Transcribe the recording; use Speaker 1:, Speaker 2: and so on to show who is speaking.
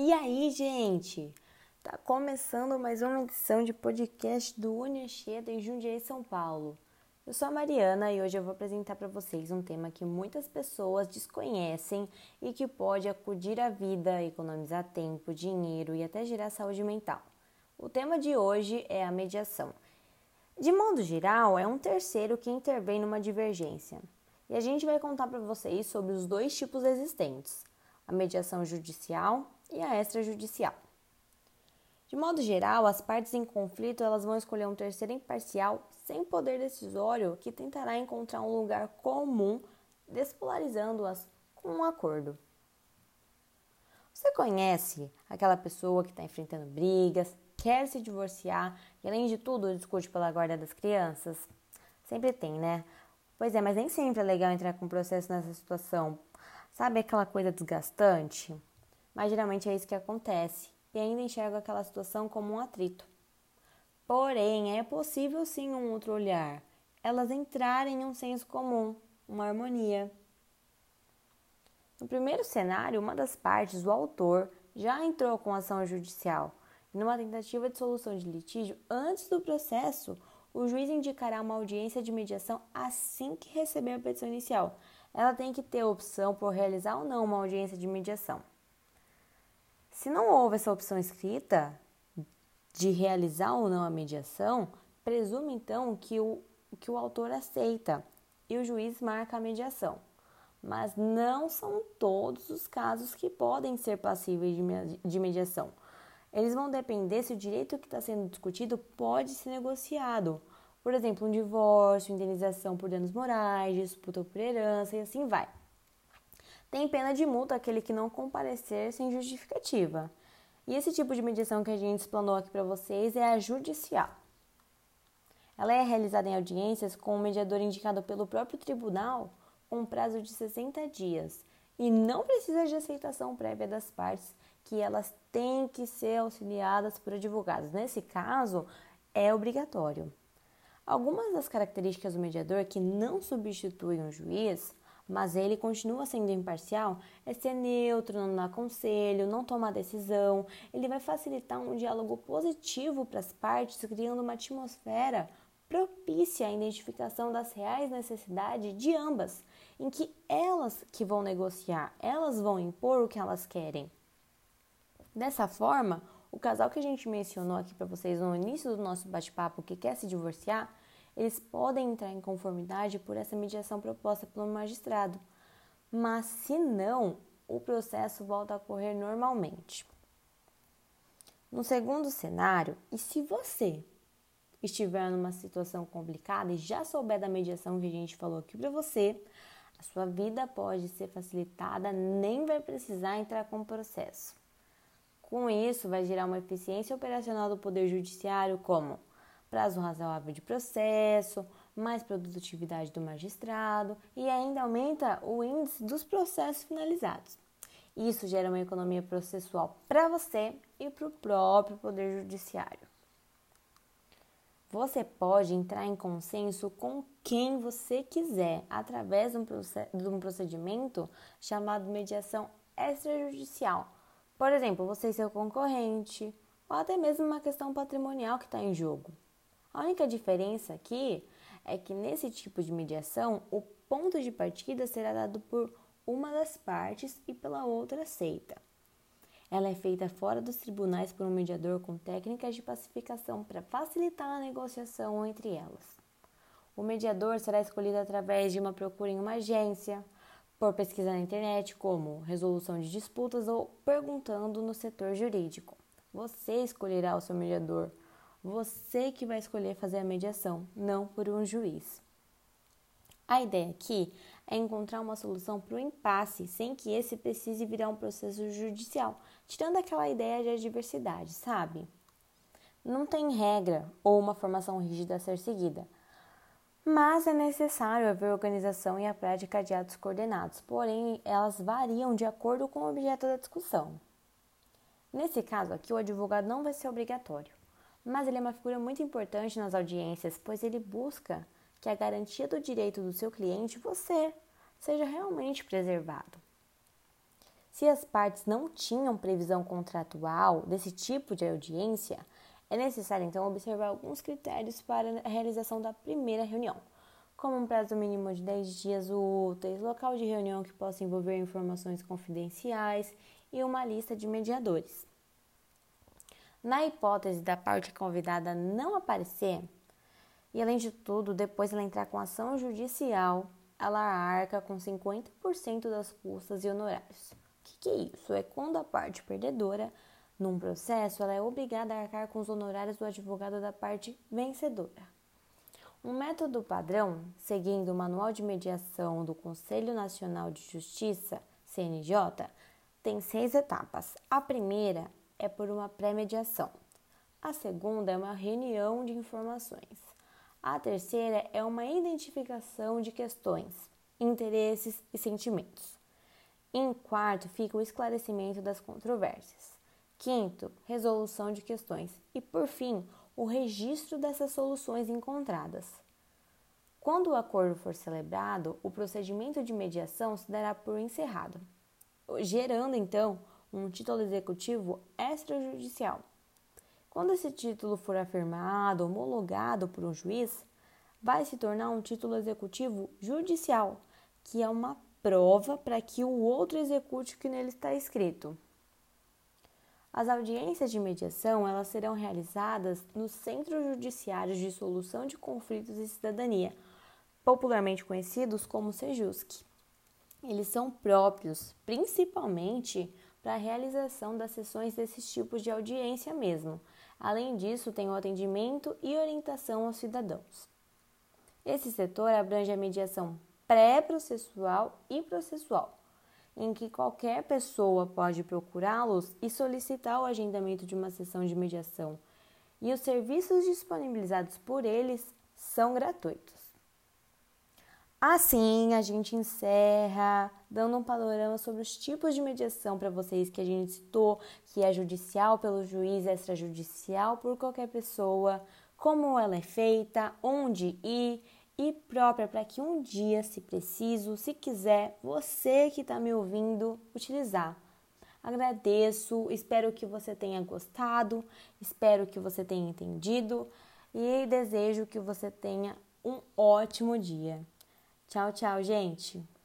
Speaker 1: E aí, gente? Tá começando mais uma edição de podcast do Unianchieta em Jundiaí, São Paulo. Eu sou a Mariana e hoje eu vou apresentar para vocês um tema que muitas pessoas desconhecem e que pode acudir à vida, economizar tempo, dinheiro e até gerar saúde mental. O tema de hoje é a mediação. De modo geral, é um terceiro que intervém numa divergência. E a gente vai contar para vocês sobre os dois tipos existentes: a mediação judicial e a extrajudicial. De modo geral, as partes em conflito elas vão escolher um terceiro imparcial sem poder decisório que tentará encontrar um lugar comum, despolarizando-as com um acordo. Você conhece aquela pessoa que está enfrentando brigas, quer se divorciar e, além de tudo, discute pela guarda das crianças? Sempre tem, né? Pois é, mas nem sempre é legal entrar com processo nessa situação. Sabe aquela coisa desgastante? mas geralmente é isso que acontece e ainda enxergo aquela situação como um atrito. Porém, é possível sim um outro olhar, elas entrarem em um senso comum, uma harmonia. No primeiro cenário, uma das partes, o autor, já entrou com ação judicial. Numa tentativa de solução de litígio, antes do processo, o juiz indicará uma audiência de mediação assim que receber a petição inicial. Ela tem que ter opção por realizar ou não uma audiência de mediação. Se não houve essa opção escrita de realizar ou não a mediação, presume então que o, que o autor aceita e o juiz marca a mediação. Mas não são todos os casos que podem ser passíveis de mediação. Eles vão depender se o direito que está sendo discutido pode ser negociado. Por exemplo, um divórcio, indenização por danos morais, disputa por herança e assim vai. Tem pena de multa aquele que não comparecer sem justificativa. E esse tipo de mediação que a gente explanou aqui para vocês é a judicial. Ela é realizada em audiências com um mediador indicado pelo próprio tribunal com um prazo de 60 dias e não precisa de aceitação prévia das partes, que elas têm que ser auxiliadas por advogados. Nesse caso, é obrigatório. Algumas das características do mediador que não substituem o juiz mas ele continua sendo imparcial, é ser neutro, não dar conselho, não tomar decisão. Ele vai facilitar um diálogo positivo para as partes, criando uma atmosfera propícia à identificação das reais necessidades de ambas, em que elas que vão negociar, elas vão impor o que elas querem. Dessa forma, o casal que a gente mencionou aqui para vocês no início do nosso bate-papo que quer se divorciar, eles podem entrar em conformidade por essa mediação proposta pelo magistrado, mas se não, o processo volta a correr normalmente. No segundo cenário, e se você estiver numa situação complicada e já souber da mediação que a gente falou aqui para você, a sua vida pode ser facilitada, nem vai precisar entrar com o processo. Com isso, vai gerar uma eficiência operacional do Poder Judiciário, como prazo razoável de processo, mais produtividade do magistrado e ainda aumenta o índice dos processos finalizados. Isso gera uma economia processual para você e para o próprio Poder Judiciário. Você pode entrar em consenso com quem você quiser através de um procedimento chamado mediação extrajudicial. Por exemplo, você e seu concorrente, ou até mesmo uma questão patrimonial que está em jogo. A única diferença aqui é que nesse tipo de mediação, o ponto de partida será dado por uma das partes e pela outra aceita. Ela é feita fora dos tribunais por um mediador com técnicas de pacificação para facilitar a negociação entre elas. O mediador será escolhido através de uma procura em uma agência, por pesquisa na internet, como resolução de disputas ou perguntando no setor jurídico. Você escolherá o seu mediador você que vai escolher fazer a mediação, não por um juiz. A ideia aqui é encontrar uma solução para o impasse sem que esse precise virar um processo judicial, tirando aquela ideia de adversidade, sabe? Não tem regra ou uma formação rígida a ser seguida, mas é necessário haver organização e a prática de atos coordenados, porém elas variam de acordo com o objeto da discussão. Nesse caso aqui, o advogado não vai ser obrigatório mas ele é uma figura muito importante nas audiências, pois ele busca que a garantia do direito do seu cliente, você, seja realmente preservado. Se as partes não tinham previsão contratual desse tipo de audiência, é necessário então observar alguns critérios para a realização da primeira reunião, como um prazo mínimo de 10 dias úteis, local de reunião que possa envolver informações confidenciais e uma lista de mediadores. Na hipótese da parte convidada não aparecer, e além de tudo, depois ela entrar com ação judicial, ela arca com 50% das custas e honorários. O que, que é isso? É quando a parte perdedora num processo, ela é obrigada a arcar com os honorários do advogado da parte vencedora. Um método padrão, seguindo o Manual de Mediação do Conselho Nacional de Justiça, CNJ, tem seis etapas. A primeira é por uma pré-mediação. A segunda é uma reunião de informações. A terceira é uma identificação de questões, interesses e sentimentos. Em quarto, fica o esclarecimento das controvérsias. Quinto, resolução de questões. E, por fim, o registro dessas soluções encontradas. Quando o acordo for celebrado, o procedimento de mediação se dará por encerrado, gerando então um título executivo extrajudicial. Quando esse título for afirmado, homologado por um juiz, vai se tornar um título executivo judicial, que é uma prova para que o outro execute o que nele está escrito. As audiências de mediação elas serão realizadas nos Centros Judiciários de Solução de Conflitos e Cidadania, popularmente conhecidos como SEJUSC. Eles são próprios principalmente para a realização das sessões desses tipos de audiência mesmo. Além disso, tem o atendimento e orientação aos cidadãos. Esse setor abrange a mediação pré-processual e processual, em que qualquer pessoa pode procurá-los e solicitar o agendamento de uma sessão de mediação, e os serviços disponibilizados por eles são gratuitos. Assim, a gente encerra dando um panorama sobre os tipos de mediação para vocês que a gente citou, que é judicial pelo juiz, extrajudicial por qualquer pessoa, como ela é feita, onde ir e própria para que um dia, se preciso, se quiser, você que está me ouvindo, utilizar. Agradeço, espero que você tenha gostado, espero que você tenha entendido e desejo que você tenha um ótimo dia. Tchau, tchau, gente!